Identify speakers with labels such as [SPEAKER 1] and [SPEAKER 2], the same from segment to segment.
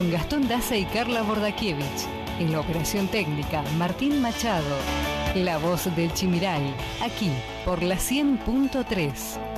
[SPEAKER 1] Gastón Daza y Carla Bordakiewicz. En la operación técnica, Martín Machado. La voz del Chimiral, aquí por la 100.3.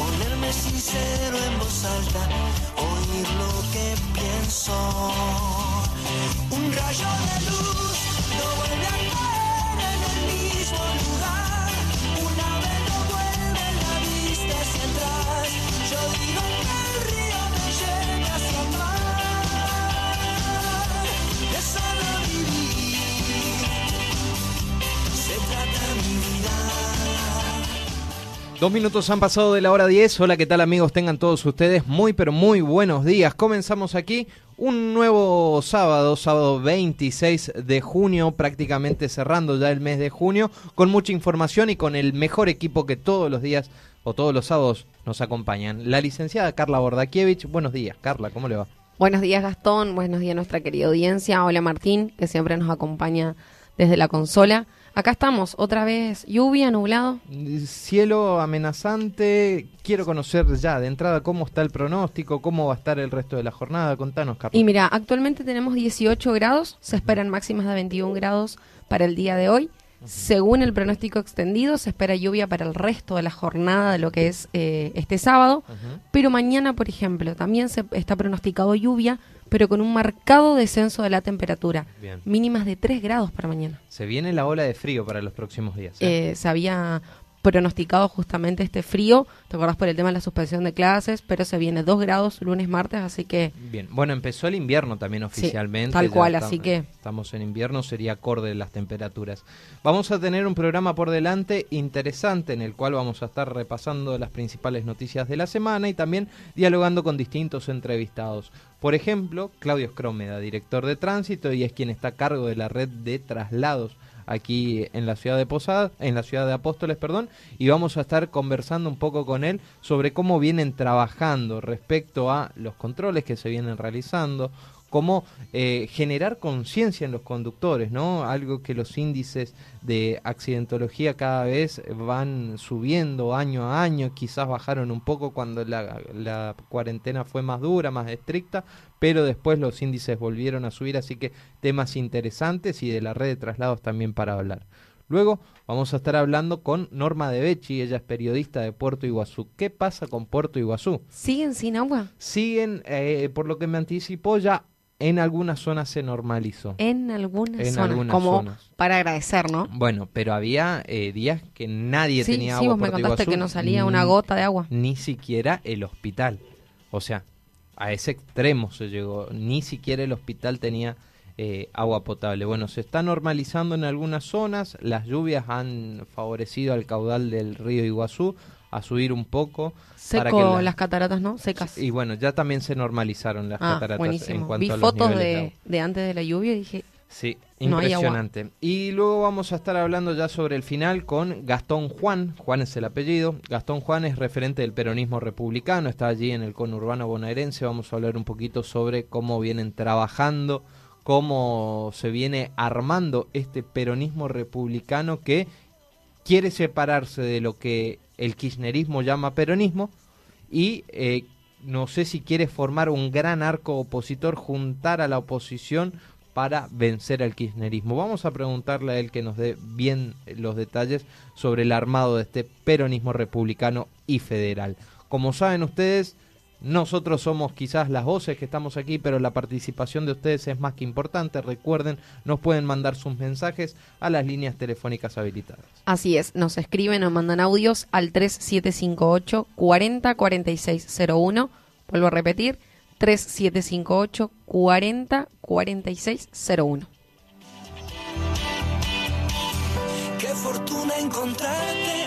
[SPEAKER 2] Ponerme sincero en voz alta, oír lo que pienso.
[SPEAKER 3] Dos minutos han pasado de la hora 10. Hola, ¿qué tal amigos? Tengan todos ustedes muy pero muy buenos días. Comenzamos aquí un nuevo sábado, sábado 26 de junio, prácticamente cerrando ya el mes de junio, con mucha información y con el mejor equipo que todos los días o todos los sábados nos acompañan. La licenciada Carla Bordakiewicz. Buenos días, Carla, ¿cómo le va?
[SPEAKER 4] Buenos días Gastón, buenos días nuestra querida audiencia. Hola Martín, que siempre nos acompaña desde la consola. Acá estamos, otra vez lluvia, nublado.
[SPEAKER 3] Cielo amenazante. Quiero conocer ya de entrada cómo está el pronóstico, cómo va a estar el resto de la jornada. Contanos, Carla.
[SPEAKER 4] Y mira, actualmente tenemos 18 grados, se esperan máximas de 21 grados para el día de hoy. Según el pronóstico extendido, se espera lluvia para el resto de la jornada de lo que es eh, este sábado. Pero mañana, por ejemplo, también se está pronosticado lluvia, pero con un marcado descenso de la temperatura.
[SPEAKER 3] Bien.
[SPEAKER 4] Mínimas de 3 grados para mañana.
[SPEAKER 3] Se viene la ola de frío para los próximos días. ¿eh?
[SPEAKER 4] eh, se había pronosticado justamente este frío, te acordás por el tema de la suspensión de clases, pero se viene 2 grados lunes, martes, así que
[SPEAKER 3] Bien, bueno, empezó el invierno también oficialmente.
[SPEAKER 4] tal
[SPEAKER 3] ya
[SPEAKER 4] cual, así que-
[SPEAKER 3] Estamos en invierno, sería acorde las temperaturas. Vamos a tener un programa por delante interesante en el cual vamos a estar repasando las principales noticias de la semana y también dialogando con distintos entrevistados. Por ejemplo, Claudio Scrómeda, director de tránsito y es quien está a cargo de la red de traslados aquí en la ciudad de Posada, en la ciudad de Apóstoles, perdón, y vamos a estar conversando un poco con él sobre cómo vienen trabajando respecto a los controles que se vienen realizando, cómo eh, generar conciencia en los conductores, ¿no? Algo que los índices de accidentología cada vez van subiendo año a año, quizás bajaron un poco cuando la, la cuarentena fue más dura, más estricta, pero después los índices volvieron a subir, así que temas interesantes y de la red de traslados también para hablar. Luego vamos a estar hablando con Norma De Becci, ella es periodista de Puerto Iguazú. ¿Qué pasa con Puerto Iguazú?
[SPEAKER 4] siguen sin agua
[SPEAKER 3] Siguen, eh, por lo que me anticipó, ya en algunas zonas se normalizó.
[SPEAKER 4] en algunas
[SPEAKER 3] En
[SPEAKER 4] zonas,
[SPEAKER 3] algunas
[SPEAKER 4] como
[SPEAKER 3] zonas.
[SPEAKER 4] para agradecer, ¿no?
[SPEAKER 3] Bueno, pero había eh, días que nadie
[SPEAKER 4] Sí,
[SPEAKER 3] tenía
[SPEAKER 4] sí,
[SPEAKER 3] agua.
[SPEAKER 4] vos me contaste
[SPEAKER 3] Iguazú,
[SPEAKER 4] que no salía una
[SPEAKER 3] ni-
[SPEAKER 4] gota de agua.
[SPEAKER 3] Ni siquiera el hospital. O sea, a ese extremo se llegó. Ni siquiera el hospital tenía eh, agua potable. Bueno, se está normalizando en algunas zonas. Las lluvias han favorecido al caudal del río Iguazú a subir un poco.
[SPEAKER 4] Seco
[SPEAKER 3] la-
[SPEAKER 4] las cataratas, ¿no? Secas.
[SPEAKER 3] Y bueno, ya también se normalizaron las
[SPEAKER 4] ah,
[SPEAKER 3] cataratas en cuanto
[SPEAKER 4] Vi
[SPEAKER 3] a los
[SPEAKER 4] fotos
[SPEAKER 3] de
[SPEAKER 4] de, de antes de la lluvia y dije,
[SPEAKER 3] Sí,
[SPEAKER 4] No
[SPEAKER 3] impresionante. Y luego vamos a estar hablando ya sobre el final con Gastón Juan. Juan es el apellido. Gastón Juan es referente del peronismo republicano, está allí en el conurbano bonaerense. Vamos a hablar un poquito sobre cómo vienen trabajando, cómo se viene armando este peronismo republicano que quiere separarse de lo que el kirchnerismo llama peronismo y eh, no sé si quiere formar un gran arco opositor, juntar a la oposición para vencer al kirchnerismo. Vamos a preguntarle a él que nos dé bien los detalles sobre el armado de este peronismo republicano y federal. Como saben ustedes, nosotros somos quizás las voces que estamos aquí, pero la participación de ustedes es más que importante. Recuerden, nos pueden mandar sus mensajes a las líneas telefónicas habilitadas.
[SPEAKER 4] así es, nos escriben o mandan audios al 3758 404601 Vuelvo a repetir, 3758 40 4601.
[SPEAKER 2] Qué fortuna encontrarte,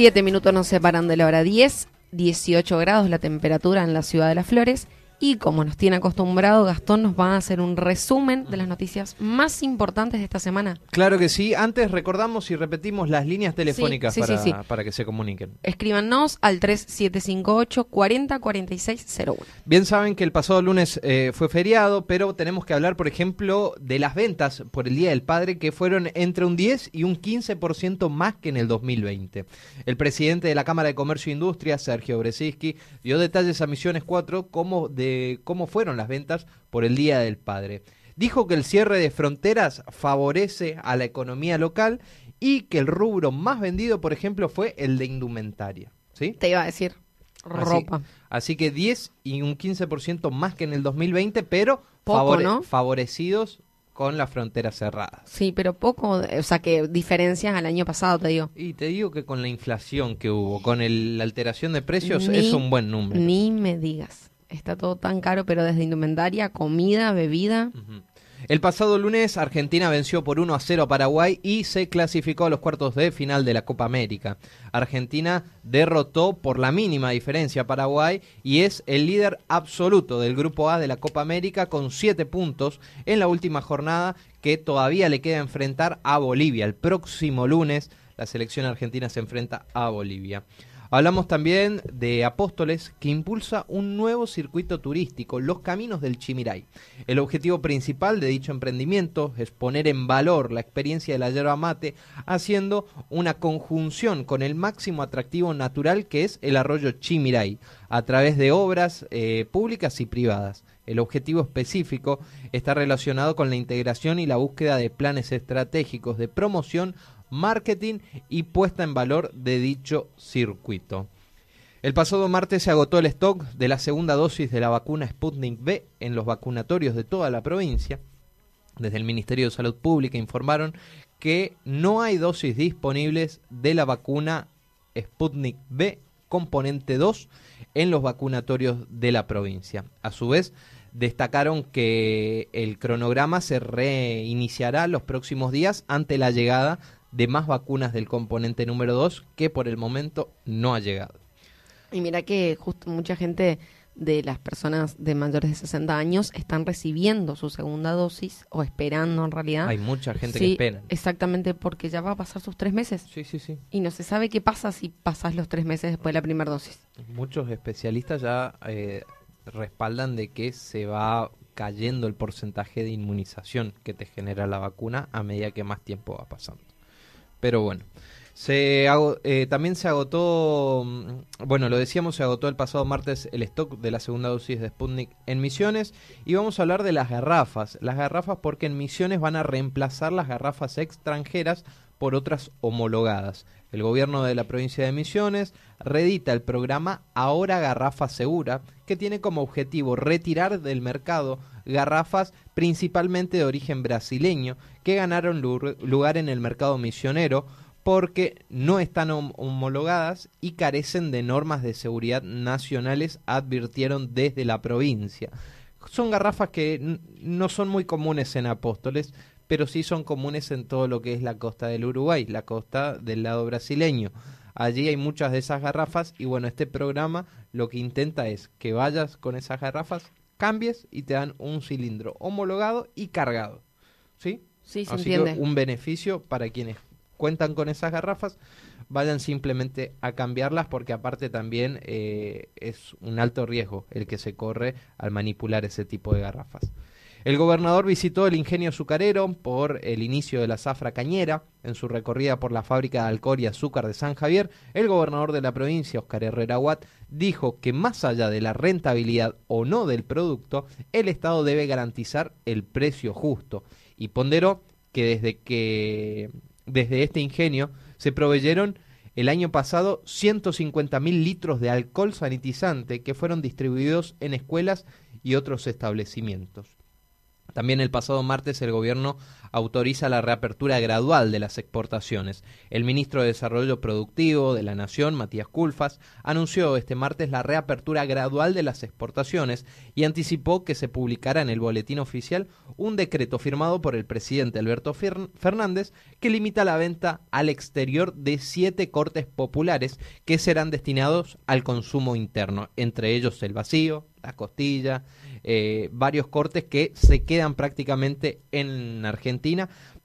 [SPEAKER 4] Siete minutos nos separan de la hora 10, 18 grados la temperatura en la ciudad de las Flores. Y como nos tiene acostumbrado, Gastón nos va a hacer un resumen de las noticias más importantes de esta semana.
[SPEAKER 3] Claro que sí. Antes recordamos y repetimos las líneas telefónicas
[SPEAKER 4] sí, sí,
[SPEAKER 3] para,
[SPEAKER 4] sí.
[SPEAKER 3] para que se comuniquen.
[SPEAKER 4] Escríbanos al 3758 40 4601.
[SPEAKER 3] Bien saben que el pasado lunes eh, fue feriado, pero tenemos que hablar, por ejemplo, de las ventas por el Día del Padre, que fueron entre un 10 y un 15% más que en el 2020. El presidente de la Cámara de Comercio e Industria, Sergio Bresinski, dio detalles a Misiones 4 como de cómo fueron las ventas por el Día del Padre. Dijo que el cierre de fronteras favorece a la economía local y que el rubro más vendido, por ejemplo, fue el de indumentaria. ¿Sí?
[SPEAKER 4] Te iba a decir ropa.
[SPEAKER 3] Así, que 10 y un 15% más que en el 2020, pero
[SPEAKER 4] Poco, ¿no?
[SPEAKER 3] favorecidos con las fronteras cerradas.
[SPEAKER 4] Sí, pero poco, o sea, que diferencias al año pasado, te digo.
[SPEAKER 3] Y te digo que con la inflación que hubo, con el- la alteración de precios,
[SPEAKER 4] Ni-
[SPEAKER 3] es un buen número.
[SPEAKER 4] Ni me digas. Está todo tan caro, pero desde indumentaria, comida, bebida.
[SPEAKER 3] El pasado lunes Argentina venció por 1 a 0 a Paraguay y se clasificó a los cuartos de final de la Copa América. Argentina derrotó por la mínima diferencia a Paraguay y es el líder absoluto del Grupo A de la Copa América con 7 puntos en la última jornada que todavía le queda enfrentar a Bolivia. El próximo lunes la selección argentina se enfrenta a Bolivia. Hablamos también de Apóstoles, que impulsa un nuevo circuito turístico, los caminos del Chimiray. El objetivo principal de dicho emprendimiento es poner en valor la experiencia de la yerba mate, haciendo una conjunción con el máximo atractivo natural que es el arroyo Chimiray, a través de obras eh, públicas y privadas. El objetivo específico está relacionado con la integración y la búsqueda de planes estratégicos de promoción marketing y puesta en valor de dicho circuito. El pasado martes se agotó el stock de la segunda dosis de la vacuna Sputnik V en los vacunatorios de toda la provincia. Desde el Ministerio de Salud Pública informaron que no hay dosis disponibles de la vacuna Sputnik V componente 2 en los vacunatorios de la provincia. A su vez, destacaron que el cronograma se reiniciará los próximos días ante la llegada de más vacunas del componente número 2 que por el momento no ha llegado.
[SPEAKER 4] Y mira que justo mucha gente de las personas de mayores de 60 años están recibiendo su segunda dosis o esperando en realidad.
[SPEAKER 3] Hay mucha gente
[SPEAKER 4] Sí,
[SPEAKER 3] que espera.
[SPEAKER 4] Exactamente, porque ya va a pasar sus tres meses.
[SPEAKER 3] Sí, sí, sí.
[SPEAKER 4] Y no se sabe qué pasa si pasas los tres meses después de la primera dosis.
[SPEAKER 3] Muchos especialistas ya eh, respaldan de que se va cayendo el porcentaje de inmunización que te genera la vacuna a medida que más tiempo va pasando. Pero bueno, eh, también se agotó, mm, bueno, lo decíamos, se agotó el pasado martes el stock de la segunda dosis de Sputnik en Misiones y vamos a hablar de las garrafas. Las garrafas porque en Misiones van a reemplazar las garrafas extranjeras por otras homologadas. El gobierno de la provincia de Misiones redita el programa Ahora Garrafa Segura, que tiene como objetivo retirar del mercado garrafas principalmente de origen brasileño que ganaron lugar en el mercado misionero porque no están homologadas y carecen de normas de seguridad nacionales, advirtieron desde la provincia. Son garrafas que no son muy comunes en Apóstoles, pero sí son comunes en todo lo que es la costa del Uruguay, la costa del lado brasileño. Allí hay muchas de esas garrafas y bueno, este programa lo que intenta es que vayas con esas garrafas, cambies y te dan un cilindro homologado y cargado. ¿Sí?
[SPEAKER 4] Sí, se
[SPEAKER 3] Así
[SPEAKER 4] entiende.
[SPEAKER 3] Que un beneficio para quienes cuentan con esas garrafas, vayan simplemente a cambiarlas porque aparte también eh, es un alto riesgo el que se corre al manipular ese tipo de garrafas. El gobernador visitó el ingenio azucarero por el inicio de la zafra cañera. En su recorrida por la fábrica de alcohol y azúcar de San Javier, el gobernador de la provincia, Oscar Herrera Watt, dijo que más allá de la rentabilidad o no del producto, el Estado debe garantizar el precio justo y ponderó que desde que desde este ingenio se proveyeron el año pasado 150.000 litros de alcohol sanitizante que fueron distribuidos en escuelas y otros establecimientos. También el pasado martes el gobierno autoriza la reapertura gradual de las exportaciones. El ministro de Desarrollo Productivo de la Nación, Matías Culfas, anunció este martes la reapertura gradual de las exportaciones y anticipó que se publicará en el boletín oficial un decreto firmado por el presidente Alberto Fernández que limita la venta al exterior de siete cortes populares que serán destinados al consumo interno, entre ellos el vacío, la costilla, eh, varios cortes que se quedan prácticamente en Argentina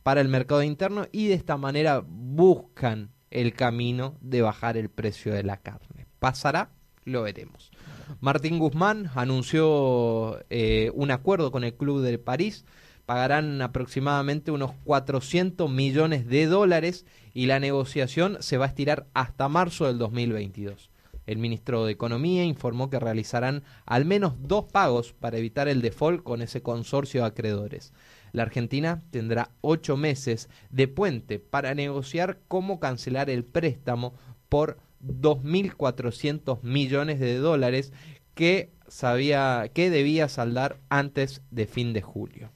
[SPEAKER 3] para el mercado interno y de esta manera buscan el camino de bajar el precio de la carne. ¿Pasará? Lo veremos. Martín Guzmán anunció eh, un acuerdo con el Club de París. Pagarán aproximadamente unos 400 millones de dólares y la negociación se va a estirar hasta marzo del 2022. El ministro de Economía informó que realizarán al menos dos pagos para evitar el default con ese consorcio de acreedores. La Argentina tendrá ocho meses de puente para negociar cómo cancelar el préstamo por 2.400 millones de dólares que, sabía, que debía saldar antes de fin de julio.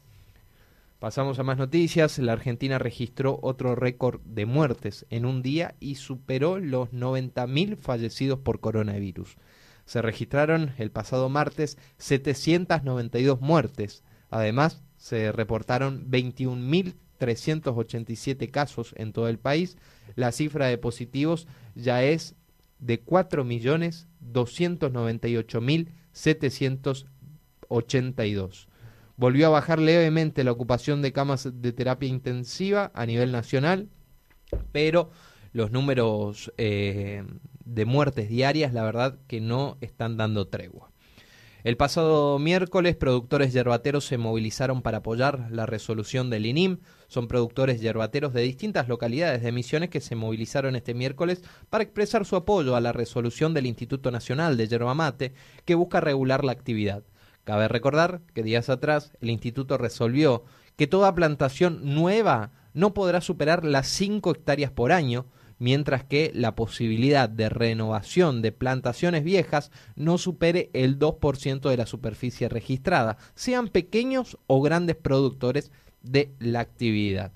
[SPEAKER 3] Pasamos a más noticias. La Argentina registró otro récord de muertes en un día y superó los 90.000 fallecidos por coronavirus. Se registraron el pasado martes 792 muertes. Además, se reportaron 21.387 casos en todo el país. La cifra de positivos ya es de 4.298.782 volvió a bajar levemente la ocupación de camas de terapia intensiva a nivel nacional, pero los números eh, de muertes diarias, la verdad que no están dando tregua. El pasado miércoles, productores yerbateros se movilizaron para apoyar la resolución del INIM. Son productores yerbateros de distintas localidades de Misiones que se movilizaron este miércoles para expresar su apoyo a la resolución del Instituto Nacional de Yerba Mate que busca regular la actividad. Cabe recordar que días atrás el instituto resolvió que toda plantación nueva no podrá superar las 5 hectáreas por año, mientras que la posibilidad de renovación de plantaciones viejas no supere el 2% de la superficie registrada, sean pequeños o grandes productores de la actividad.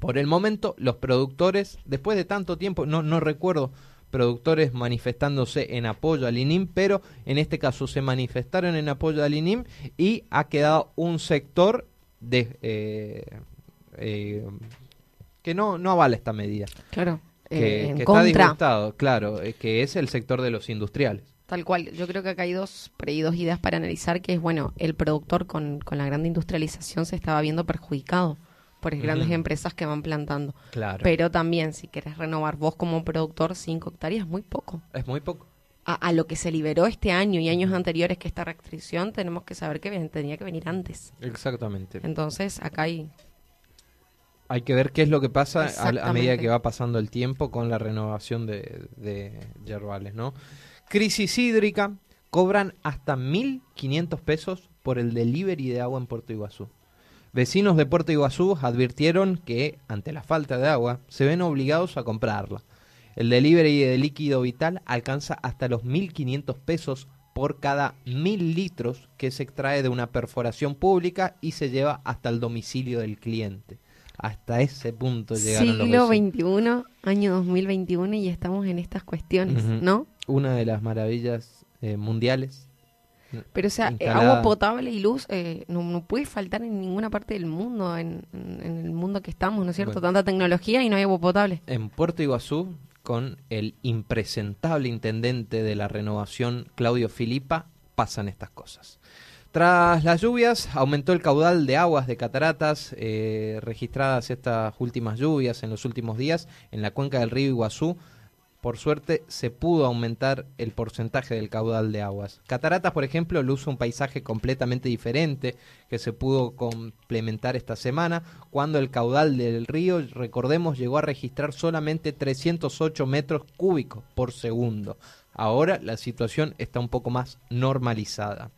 [SPEAKER 3] Por el momento, los productores, después de tanto tiempo, no, no recuerdo productores manifestándose en apoyo al INIM, pero en este caso se manifestaron en apoyo al INIM y ha quedado un sector de eh, eh, que no, no avala esta medida.
[SPEAKER 4] Claro.
[SPEAKER 3] Que,
[SPEAKER 4] eh, en
[SPEAKER 3] está
[SPEAKER 4] contra.
[SPEAKER 3] disgustado, claro, eh, que es el sector de los industriales.
[SPEAKER 4] Tal cual. Yo creo que acá hay dos, dos ideas para analizar, que es, bueno, el productor con, con la gran industrialización se estaba viendo perjudicado por grandes
[SPEAKER 3] Ujú.
[SPEAKER 4] empresas que van plantando.
[SPEAKER 3] Claro.
[SPEAKER 4] Pero también, si querés renovar vos como productor, 5 hectáreas es muy poco.
[SPEAKER 3] es muy poco.
[SPEAKER 4] A, a lo que se liberó este año y años anteriores que esta restricción, tenemos que saber que tenía que venir antes.
[SPEAKER 3] Exactamente.
[SPEAKER 4] Entonces, acá hay...
[SPEAKER 3] Hay que ver qué es lo que pasa a, medida que va pasando el tiempo con la renovación de, de yerbales, ¿no? Crisis hídrica, cobran hasta 1.500 pesos por el delivery de agua en Puerto Iguazú. Vecinos de Puerto Iguazú advirtieron que, ante la falta de agua, se ven obligados a comprarla. El delivery de líquido vital alcanza hasta los 1.500 pesos por cada 1.000 litros que se extrae de una perforación pública y se lleva hasta el domicilio del cliente. Hasta ese punto llegaron los
[SPEAKER 4] Siglo. XXI, año 2021 y estamos en estas cuestiones. ¿no?
[SPEAKER 3] Una de las maravillas eh, mundiales.
[SPEAKER 4] Pero o sea, eh,
[SPEAKER 3] Instalada.
[SPEAKER 4] agua potable y luz eh, no, no puede faltar en ninguna parte del mundo, en, en- en el mundo que estamos, ¿no es cierto?
[SPEAKER 3] Bueno.
[SPEAKER 4] Tanta tecnología y no hay agua potable.
[SPEAKER 3] En Puerto Iguazú, con el impresentable intendente de la renovación, Claudio Filipa, pasan estas cosas. Tras las lluvias, aumentó el caudal de aguas de cataratas eh, registradas estas últimas lluvias en los últimos días en la cuenca del río Iguazú. Por suerte, se pudo aumentar el porcentaje del caudal de aguas. Cataratas, por ejemplo, luce un paisaje completamente diferente que se pudo complementar esta semana, cuando el caudal del río, recordemos, llegó a registrar solamente 308 metros cúbicos por segundo. Ahora la situación está un poco más normalizada.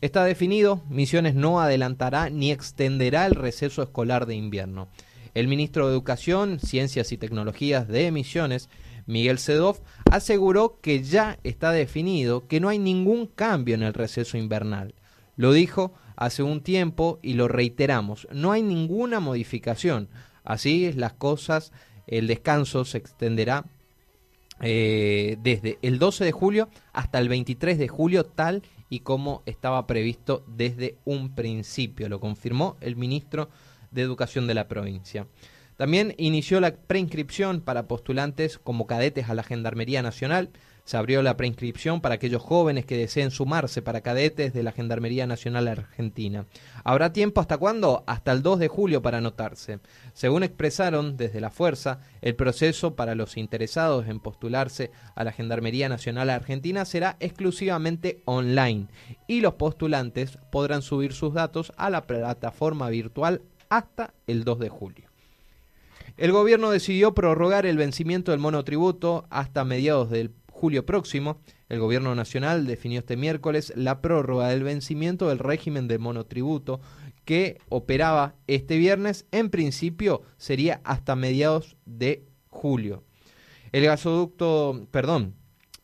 [SPEAKER 3] Está definido, Misiones no adelantará ni extenderá el receso escolar de invierno. El ministro de Educación, Ciencias y Tecnologías de Misiones, Miguel Sedov, aseguró que ya está definido que no hay ningún cambio en el receso invernal. Lo dijo hace un tiempo y lo reiteramos, no hay ninguna modificación. Así las cosas, el descanso se extenderá eh, desde el 12 de julio hasta el 23 de julio, tal y como estaba previsto desde un principio. Lo confirmó el ministro de Educación de la provincia. También inició la preinscripción para postulantes como cadetes a la Gendarmería Nacional. Se abrió la preinscripción para aquellos jóvenes que deseen sumarse para cadetes de la Gendarmería Nacional Argentina. ¿Habrá tiempo hasta cuándo? Hasta el 2 de julio para anotarse. Según expresaron desde la Fuerza, el proceso para los interesados en postularse a la Gendarmería Nacional Argentina será exclusivamente online y los postulantes podrán subir sus datos a la plataforma virtual hasta el 2 de julio. El gobierno decidió prorrogar el vencimiento del monotributo hasta mediados del julio próximo. El gobierno nacional definió este miércoles la prórroga del vencimiento del régimen de monotributo que operaba este viernes. En principio sería hasta mediados de julio. El gasoducto, perdón,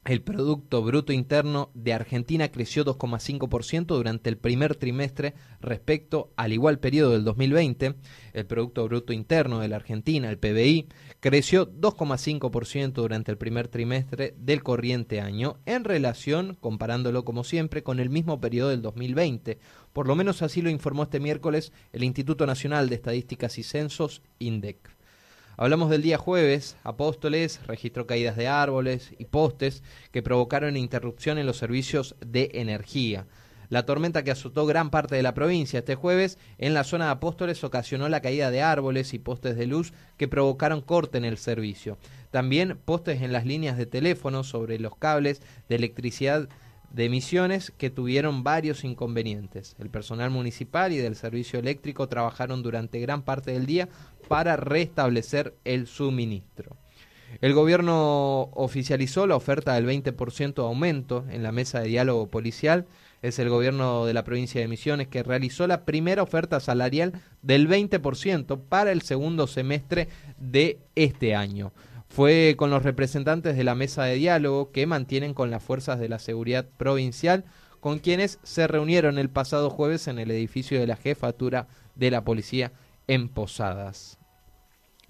[SPEAKER 3] el Producto Bruto Interno de Argentina creció 2,5% durante el primer trimestre respecto al igual periodo del 2020. El Producto Bruto Interno de la Argentina, el PBI, creció 2,5% durante el primer trimestre del corriente año en relación, comparándolo como siempre, con el mismo periodo del 2020. Por lo menos así lo informó este miércoles el Instituto Nacional de Estadísticas y Censos, INDEC. Hablamos del día jueves, Apóstoles registró caídas de árboles y postes que provocaron interrupción en los servicios de energía. La tormenta que azotó gran parte de la provincia este jueves en la zona de Apóstoles ocasionó la caída de árboles y postes de luz que provocaron corte en el servicio. También postes en las líneas de teléfono sobre los cables de electricidad de Misiones que tuvieron varios inconvenientes. El personal municipal y del servicio eléctrico trabajaron durante gran parte del día para restablecer el suministro. El gobierno oficializó la oferta del 20% de aumento en la mesa de diálogo policial. Es el gobierno de la provincia de Misiones que realizó la primera oferta salarial del 20% para el segundo semestre de este año. Fue con los representantes de la mesa de diálogo que mantienen con las fuerzas de la seguridad provincial, con quienes se reunieron el pasado jueves en el edificio de la jefatura de la policía en Posadas.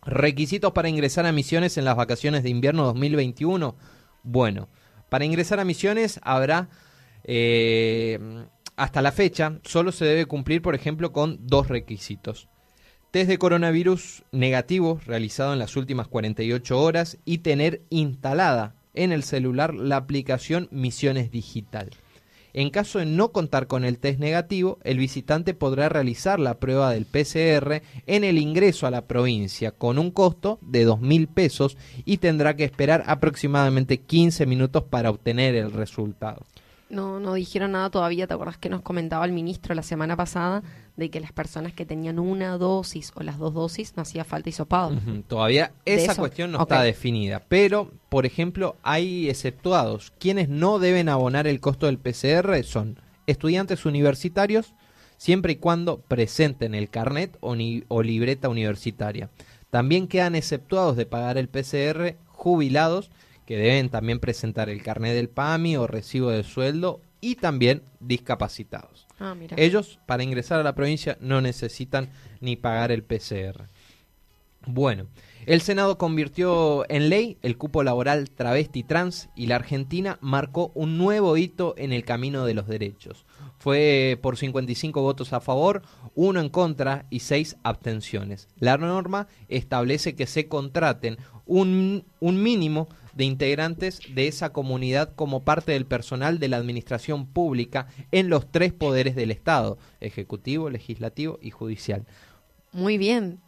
[SPEAKER 3] Requisitos para ingresar a Misiones en las vacaciones de invierno 2021. Bueno, para ingresar a Misiones habrá, eh, hasta la fecha, solo se debe cumplir, por ejemplo, con dos requisitos. Test de coronavirus negativo realizado en las últimas 48 horas y tener instalada en el celular la aplicación Misiones Digital. En caso de no contar con el test negativo, el visitante podrá realizar la prueba del PCR en el ingreso a la provincia con un costo de dos mil pesos y tendrá que esperar aproximadamente 15 minutos para obtener el resultado.
[SPEAKER 4] No, no dijeron nada todavía. ¿Te acuerdas que nos comentaba el ministro la semana pasada de que las personas que tenían una dosis o las dos dosis no hacía falta hisopado?
[SPEAKER 3] Ujú, Todavía esa cuestión no está definida, pero, por ejemplo, hay exceptuados. Quienes no deben abonar el costo del PCR son estudiantes universitarios, siempre y cuando presenten el carnet o, ni- o libreta universitaria. También quedan exceptuados de pagar el PCR jubilados, que deben también presentar el carnet del PAMI o recibo de sueldo, y también discapacitados.
[SPEAKER 4] Ah, mira.
[SPEAKER 3] Ellos, para ingresar a la provincia, no necesitan ni pagar el PCR. Bueno, el Senado convirtió en ley el cupo laboral travesti trans y la Argentina marcó un nuevo hito en el camino de los derechos. Fue por 55 votos a favor, uno en contra y seis abstenciones. La norma establece que se contraten un, un mínimo de integrantes de esa comunidad como parte del personal de la administración pública en los tres poderes del Estado, ejecutivo, legislativo y judicial.
[SPEAKER 4] Muy bien.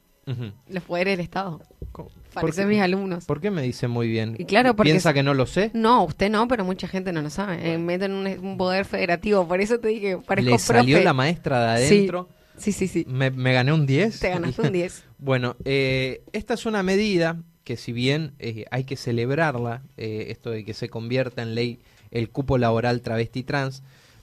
[SPEAKER 4] Los poderes del Estado.
[SPEAKER 3] ¿Por
[SPEAKER 4] Parecen mis alumnos.
[SPEAKER 3] ¿Por qué me dice muy bien?
[SPEAKER 4] Y claro, porque
[SPEAKER 3] ¿Piensa que no lo sé?
[SPEAKER 4] No, usted no, pero mucha gente no lo sabe. Eh, meten un, un poder federativo. Por eso te dije, parezco
[SPEAKER 3] Le salió
[SPEAKER 4] profe.
[SPEAKER 3] la maestra de
[SPEAKER 4] Sí.
[SPEAKER 3] adentro.
[SPEAKER 4] Sí, sí, sí.
[SPEAKER 3] Me, me gané un 10.
[SPEAKER 4] Te ganaste un 10.
[SPEAKER 3] Bueno, eh, esta es una medida que si bien eh, hay que celebrarla, eh, esto de que se convierta en ley el cupo laboral travesti trans,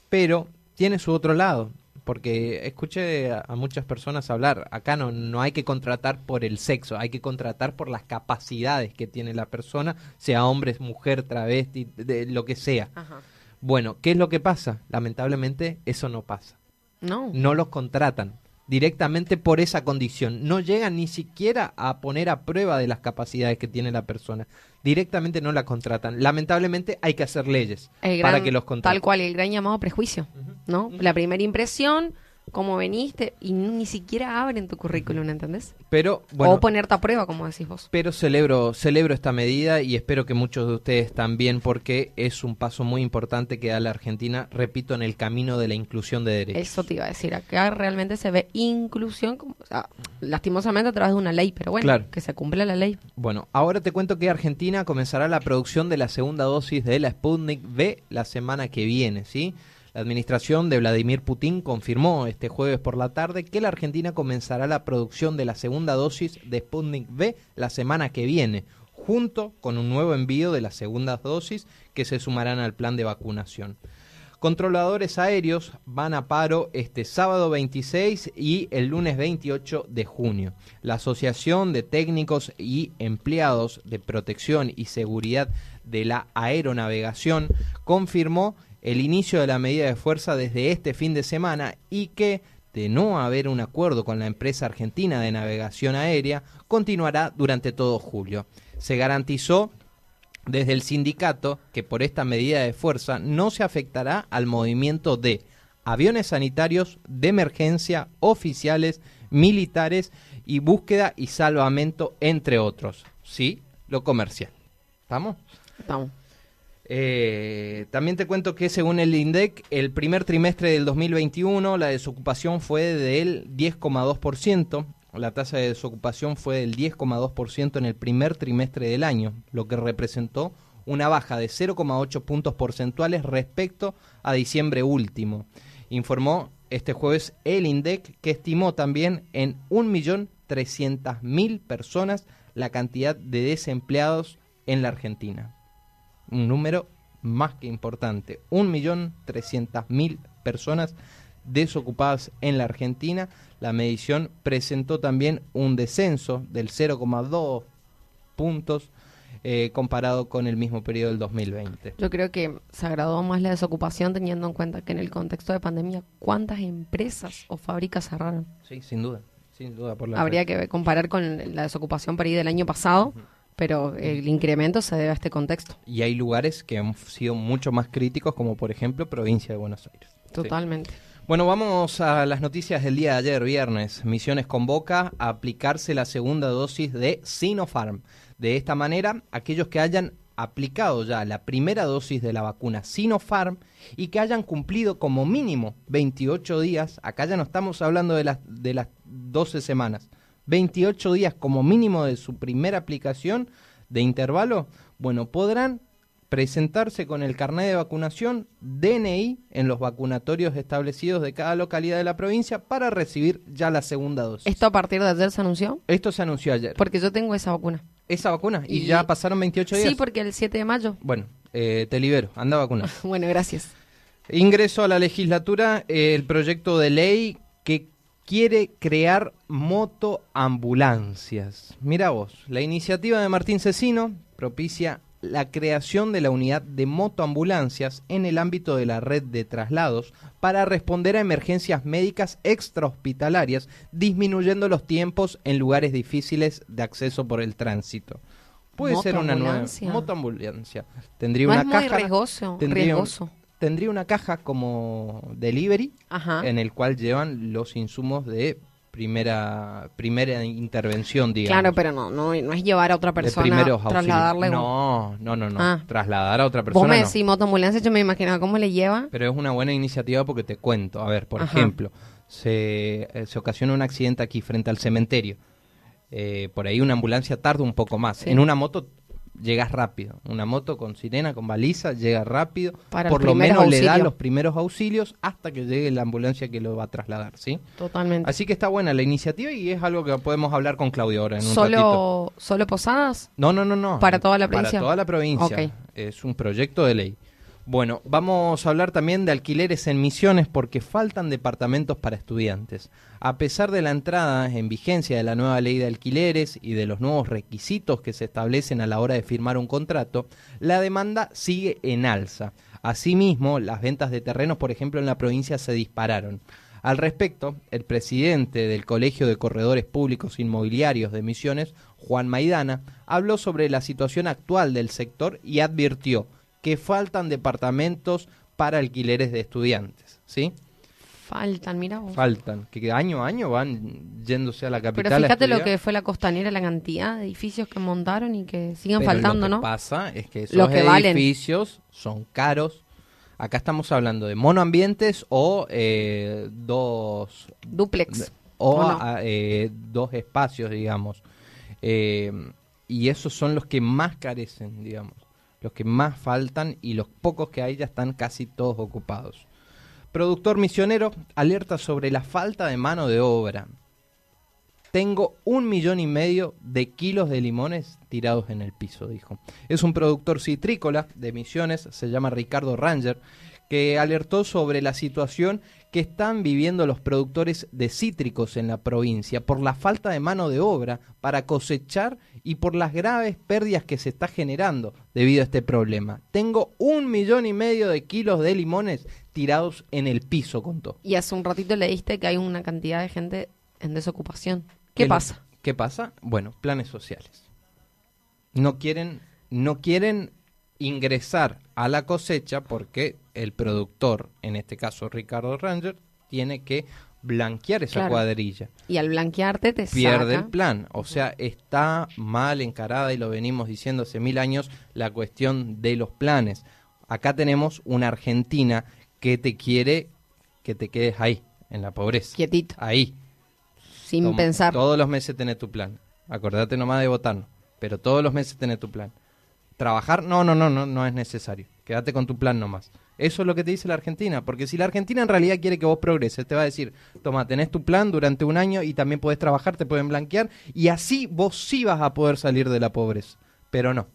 [SPEAKER 3] pero tiene su otro lado, porque escuché a, a muchas personas hablar, acá no, no hay que contratar por el sexo, hay que contratar por las capacidades que tiene la persona, sea hombre, mujer, travesti, de, lo que sea.
[SPEAKER 4] Ajá.
[SPEAKER 3] Bueno, ¿qué es lo que pasa? Lamentablemente eso no pasa
[SPEAKER 4] No.
[SPEAKER 3] no los contratan directamente por esa condición. No llegan ni siquiera a poner a prueba de las capacidades que tiene la persona. Directamente no la contratan. Lamentablemente hay que hacer leyes para que los contraten.
[SPEAKER 4] Tal cual, el gran llamado prejuicio, ¿no? La primera impresión, cómo veniste, y ni siquiera abren tu currículum, ¿entendés?
[SPEAKER 3] Pero bueno,
[SPEAKER 4] o ponerte a prueba, como decís vos.
[SPEAKER 3] pero celebro celebro esta medida y espero que muchos de ustedes también porque es un paso muy importante que da la Argentina, repito, en el camino de la inclusión de derechos.
[SPEAKER 4] Eso te iba a decir, acá realmente se ve inclusión, como, o sea, lastimosamente a través de una ley, pero bueno,
[SPEAKER 3] Claro.
[SPEAKER 4] que se cumpla la ley.
[SPEAKER 3] Bueno, ahora te cuento que Argentina comenzará la producción de la segunda dosis de la Sputnik V la semana que viene, ¿sí? La administración de Vladimir Putin confirmó este jueves por la tarde que la Argentina comenzará la producción de la segunda dosis de Sputnik V la semana que viene, junto con un nuevo envío de las segundas dosis que se sumarán al plan de vacunación. Controladores aéreos van a paro este sábado 26 y el lunes 28 de junio. La Asociación de Técnicos y Empleados de Protección y Seguridad de la Aeronavegación confirmó el inicio de la medida de fuerza desde este fin de semana y que, de no haber un acuerdo con la empresa argentina de navegación aérea, continuará durante todo julio. Se garantizó desde el sindicato que por esta medida de fuerza no se afectará al movimiento de aviones sanitarios de emergencia, oficiales, militares y búsqueda y salvamento, entre otros. Sí, lo comercial. ¿Estamos?
[SPEAKER 4] Estamos.
[SPEAKER 3] Eh, también te cuento que según el INDEC, el primer trimestre del 2021 la desocupación fue del 10,2%, la tasa de desocupación fue del 10,2% en el primer trimestre del año, lo que representó una baja de 0,8 puntos porcentuales respecto a diciembre último. Informó este jueves el INDEC que estimó también en 1.300.000 personas la cantidad de desempleados en la Argentina un número más que importante. 1.300.000 personas desocupadas en la Argentina. La medición presentó también un descenso del 0,2 puntos eh, comparado con el mismo periodo del 2020.
[SPEAKER 4] Yo creo que se agradó más la desocupación teniendo en cuenta que en el contexto de pandemia, ¿cuántas empresas o fábricas cerraron?
[SPEAKER 3] Sí, sin duda. Sin duda por la
[SPEAKER 4] Habría que comparar con la desocupación por ahí del año pasado, pero el incremento se debe a este contexto.
[SPEAKER 3] Y hay lugares que han sido mucho más críticos, como por ejemplo provincia de Buenos Aires. Sí.
[SPEAKER 4] Totalmente.
[SPEAKER 3] Bueno, vamos a las noticias del día de ayer, viernes. Misiones convoca a aplicarse la segunda dosis de Sinopharm. De esta manera, aquellos que hayan aplicado ya la primera dosis de la vacuna Sinopharm y que hayan cumplido como mínimo 28 días, acá ya no estamos hablando de las, de las 12 semanas, 28 días como mínimo de su primera aplicación de intervalo, bueno, podrán presentarse con el carnet de vacunación DNI en los vacunatorios establecidos de cada localidad de la provincia para recibir ya la segunda dosis.
[SPEAKER 4] ¿Esto a partir de ayer se anunció?
[SPEAKER 3] Esto se anunció ayer.
[SPEAKER 4] Porque yo tengo esa vacuna.
[SPEAKER 3] ¿Esa vacuna? ¿Y,
[SPEAKER 4] Y-
[SPEAKER 3] ya pasaron 28 días?
[SPEAKER 4] Sí, porque el 7 de mayo.
[SPEAKER 3] Bueno, eh, te libero, anda a vacunar.
[SPEAKER 4] Bueno, gracias.
[SPEAKER 3] Ingreso a la legislatura eh, el proyecto de ley que quiere crear motoambulancias. Mira vos, la iniciativa de Martín Cecino propicia la creación de la unidad de motoambulancias en el ámbito de la red de traslados para responder a emergencias médicas extrahospitalarias, disminuyendo los tiempos en lugares difíciles de acceso por el tránsito. Puede ser una nueva
[SPEAKER 4] Motoambulancia.
[SPEAKER 3] Tendría
[SPEAKER 4] No
[SPEAKER 3] una
[SPEAKER 4] es muy
[SPEAKER 3] caja
[SPEAKER 4] riesgoso,
[SPEAKER 3] tendría un-. Tendría una caja como delivery
[SPEAKER 4] Ajá.
[SPEAKER 3] en el cual llevan los insumos de primera primera intervención, digamos.
[SPEAKER 4] Claro, pero no, no, no es llevar a otra persona, trasladarle.
[SPEAKER 3] No, no, no, no.
[SPEAKER 4] Ah.
[SPEAKER 3] Trasladar a otra
[SPEAKER 4] Vos
[SPEAKER 3] persona.
[SPEAKER 4] me
[SPEAKER 3] no.
[SPEAKER 4] decís motoambulancia, yo me imaginaba cómo le lleva.
[SPEAKER 3] Pero es una buena iniciativa porque te cuento. A ver, por
[SPEAKER 4] Ajá.
[SPEAKER 3] ejemplo, se, eh, se ocasiona un accidente aquí frente al cementerio. Eh, por ahí una ambulancia tarda un poco más.
[SPEAKER 4] Sí.
[SPEAKER 3] En una moto llegas rápido. Una moto con sirena, con baliza, llega rápido.
[SPEAKER 4] Para
[SPEAKER 3] por lo menos le da los primeros auxilios hasta que llegue la ambulancia que lo va a trasladar, ¿sí?
[SPEAKER 4] Totalmente.
[SPEAKER 3] Así que está buena la iniciativa y es algo que podemos hablar con Claudio ahora en un ratito.
[SPEAKER 4] ¿Solo, ¿Solo posadas?
[SPEAKER 3] No, no, no, no.
[SPEAKER 4] ¿Para toda la provincia?
[SPEAKER 3] Para toda la provincia.
[SPEAKER 4] Ok.
[SPEAKER 3] Es un proyecto de ley. Bueno, vamos a hablar también de alquileres en misiones porque faltan departamentos para estudiantes. A pesar de la entrada en vigencia de la nueva ley de alquileres y de los nuevos requisitos que se establecen a la hora de firmar un contrato, la demanda sigue en alza. Asimismo, las ventas de terrenos, por ejemplo, en la provincia se dispararon. Al respecto, el presidente del Colegio de Corredores Públicos Inmobiliarios de Misiones, Juan Maidana, habló sobre la situación actual del sector y advirtió que faltan departamentos para alquileres de estudiantes, ¿sí?
[SPEAKER 4] Faltan, mira vos.
[SPEAKER 3] Faltan, que año a año van yéndose a la capital.
[SPEAKER 4] Pero
[SPEAKER 3] a
[SPEAKER 4] fíjate lo que fue la costanera, la cantidad de edificios que montaron y que siguen
[SPEAKER 3] Pero
[SPEAKER 4] faltando,
[SPEAKER 3] lo que
[SPEAKER 4] ¿no?
[SPEAKER 3] pasa es que esos
[SPEAKER 4] Lo que valen.
[SPEAKER 3] edificios son caros. Acá estamos hablando de monoambientes o eh, dos
[SPEAKER 4] Duplex.
[SPEAKER 3] o
[SPEAKER 4] ¿O no?
[SPEAKER 3] a- eh, dos espacios, digamos. Eh, y esos son los que más carecen, digamos. Los que más faltan y los pocos que hay ya están casi todos ocupados. Productor misionero alerta sobre la falta de mano de obra. Tengo un millón y medio de kilos de limones tirados en el piso, dijo. Es un productor citrícola de Misiones, se llama Ricardo Ranger, que alertó sobre la situación que están viviendo los productores de cítricos en la provincia por la falta de mano de obra para cosechar y por las graves pérdidas que se está generando debido a este problema. Tengo un millón y medio de kilos de limones tirados en el piso, contó.
[SPEAKER 4] Y hace un ratito leíste que hay una cantidad de gente en desocupación. ¿Qué
[SPEAKER 3] ¿Qué
[SPEAKER 4] pasa?
[SPEAKER 3] ¿Qué pasa? Bueno, planes sociales. No quieren, no quieren ingresar a la cosecha porque el productor, en este caso Ricardo Ranger, tiene que blanquear esa
[SPEAKER 4] Claro.
[SPEAKER 3] cuadrilla.
[SPEAKER 4] Y al blanquearte te
[SPEAKER 3] Pierde
[SPEAKER 4] saca.
[SPEAKER 3] el plan. O sea, está mal encarada y lo venimos diciendo hace mil años la cuestión de los planes. Acá tenemos una Argentina que te quiere que te quedes ahí, en la pobreza.
[SPEAKER 4] Quietito,
[SPEAKER 3] Ahí.
[SPEAKER 4] sin pensar.
[SPEAKER 3] Todos los meses tenés tu plan. Acordate nomás de votarnos. Pero todos los meses tenés tu plan. Trabajar, no, no, no, no, no es necesario. Quédate con tu plan nomás. Eso es lo que te dice la Argentina. Porque si la Argentina en realidad quiere que vos progreses, te va a decir, toma, tenés tu plan durante un año y también podés trabajar, te pueden blanquear. Y así vos sí vas a poder salir de la pobreza. Pero no.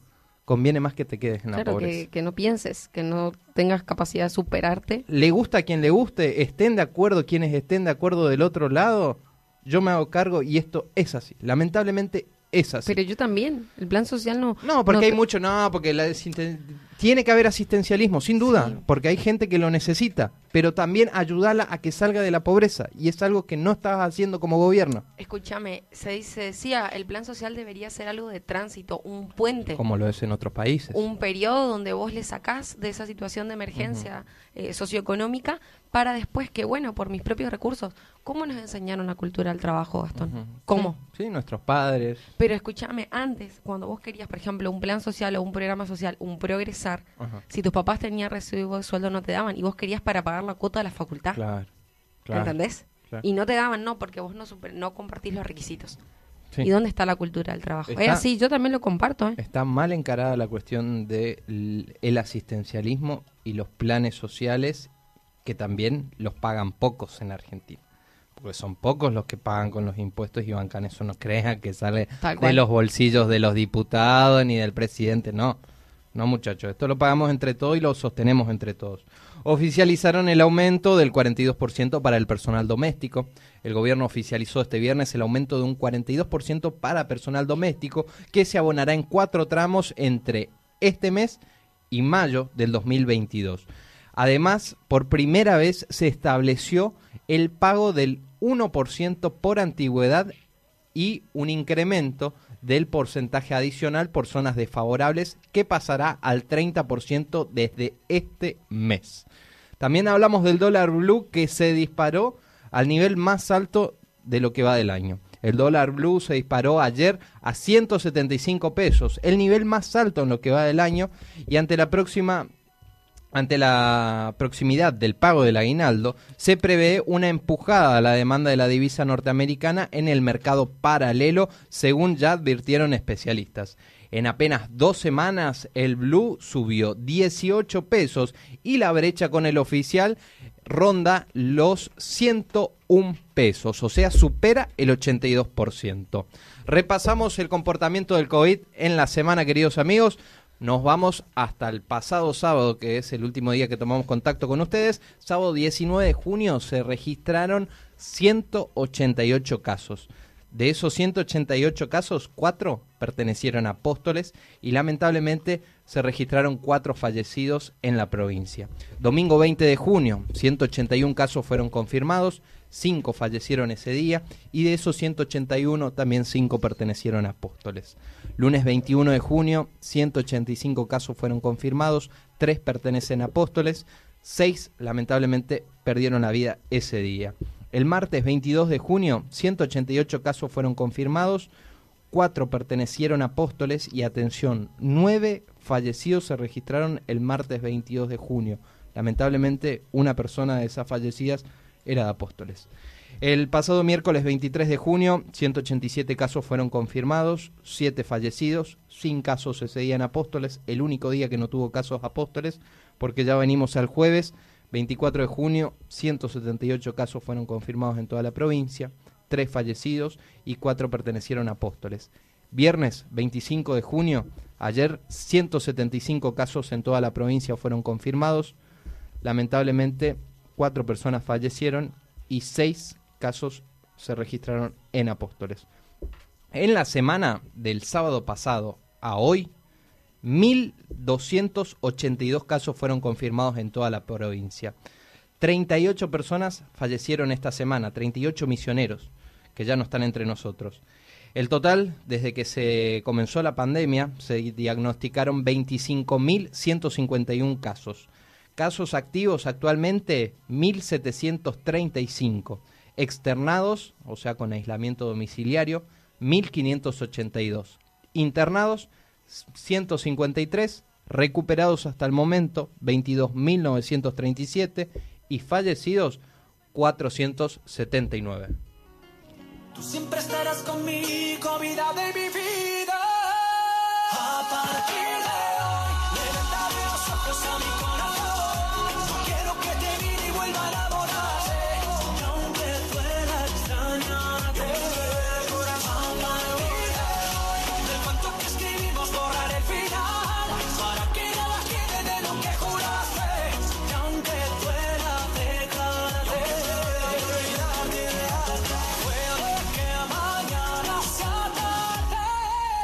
[SPEAKER 3] Conviene más que te quedes en la
[SPEAKER 4] Claro,
[SPEAKER 3] pobreza.
[SPEAKER 4] que, que no pienses, que no tengas capacidad de superarte.
[SPEAKER 3] le gusta a quien le guste, estén de acuerdo quienes estén de acuerdo del otro lado, yo me hago cargo y esto es así. Lamentablemente es así.
[SPEAKER 4] Pero yo también. El plan social no.
[SPEAKER 3] no, porque
[SPEAKER 4] no
[SPEAKER 3] hay
[SPEAKER 4] te-
[SPEAKER 3] mucho, no, porque la tiene que haber asistencialismo, sin duda,
[SPEAKER 4] Sí.
[SPEAKER 3] porque hay gente que lo necesita, pero también ayudarla a que salga de la pobreza y es algo que no estás haciendo como gobierno,
[SPEAKER 4] Escúchame, se dice, decía, el plan social debería ser algo de tránsito, un puente.
[SPEAKER 3] como lo es en otros países.
[SPEAKER 4] un periodo donde vos le sacás de esa situación de emergencia eh, socioeconómica para después que, bueno, por mis propios recursos, ¿cómo nos enseñaron la cultura del trabajo, Gastón? ¿Cómo?
[SPEAKER 3] Sí, nuestros padres.
[SPEAKER 4] Pero escúchame, antes, cuando vos querías, por ejemplo, un plan social o un programa social, un progresar, si tus papás tenían recibo de sueldo no te daban y vos querías para pagar la cuota de la facultad,
[SPEAKER 3] Claro. claro.
[SPEAKER 4] ¿entendés?
[SPEAKER 3] claro.
[SPEAKER 4] Y no te daban, no, porque vos no, super- no compartís los requisitos. ¿Y dónde está la cultura del trabajo?
[SPEAKER 3] Está-
[SPEAKER 4] es así, yo también lo comparto. ¿eh?
[SPEAKER 3] Está mal encarada la cuestión del asistencialismo y los planes sociales que también los pagan pocos en Argentina. Porque son pocos los que pagan con los impuestos y bancan eso. No crean que sale de los bolsillos de los diputados ni del presidente. No, no muchachos. Esto lo pagamos entre todos y lo sostenemos entre todos. Oficializaron el aumento del 42% para el personal doméstico. El gobierno oficializó este viernes el aumento de un 42% para personal doméstico que se abonará en cuatro tramos entre este mes y mayo del 2022. Además, por primera vez se estableció el pago del 1% por antigüedad y un incremento del porcentaje adicional por zonas desfavorables que pasará al 30% desde este mes. También hablamos del dólar blue que se disparó al nivel más alto de lo que va del año. El dólar blue se disparó ayer a 175 pesos, el nivel más alto en lo que va del año y ante la próxima ante la proximidad del pago del aguinaldo, se prevé una empujada a la demanda de la divisa norteamericana en el mercado paralelo, según ya advirtieron especialistas. En apenas dos semanas, el blue subió 18 pesos y la brecha con el oficial ronda los 101 pesos, o sea, supera el 82%. Repasamos el comportamiento del COVID en la semana, queridos amigos. Nos vamos hasta el pasado sábado, que es el último día que tomamos contacto con ustedes. Sábado 19 de junio se registraron 188 casos. De esos 188 casos, cuatro pertenecieron a apóstoles y lamentablemente se registraron cuatro fallecidos en la provincia. Domingo 20 de junio, 181 casos fueron confirmados, cinco fallecieron ese día y de esos 181 también cinco pertenecieron a apóstoles. Lunes 21 de junio, 185 casos fueron confirmados, tres pertenecen a apóstoles, seis lamentablemente perdieron la vida ese día. El martes 22 de junio, 188 casos fueron confirmados, cuatro pertenecieron a apóstoles y atención, nueve fallecidos se registraron el martes 22 de junio. Lamentablemente, una persona de esas fallecidas era de apóstoles. El pasado miércoles 23 de junio, 187 casos fueron confirmados, 7 fallecidos, sin casos ese día apóstoles, el único día que no tuvo casos apóstoles, porque ya venimos al jueves, 24 de junio, 178 casos fueron confirmados en toda la provincia, 3 fallecidos y 4 pertenecieron a apóstoles. Viernes 25 de junio, ayer 175 casos en toda la provincia fueron confirmados. Lamentablemente, 4 personas fallecieron y 6 casos se registraron en apóstoles. En la semana del sábado pasado a hoy, 1.282 casos fueron confirmados en toda la provincia. 38 personas fallecieron esta semana, 38 misioneros que ya no están entre nosotros. El total, desde que se comenzó la pandemia, se diagnosticaron 25.151 casos. Casos activos actualmente 1.735. Externados, o sea, con aislamiento domiciliario, 1.582. Internados, 153. Recuperados hasta el momento, 22.937. Y fallecidos, 479.
[SPEAKER 2] Tú siempre estarás conmigo, vida de mi vida.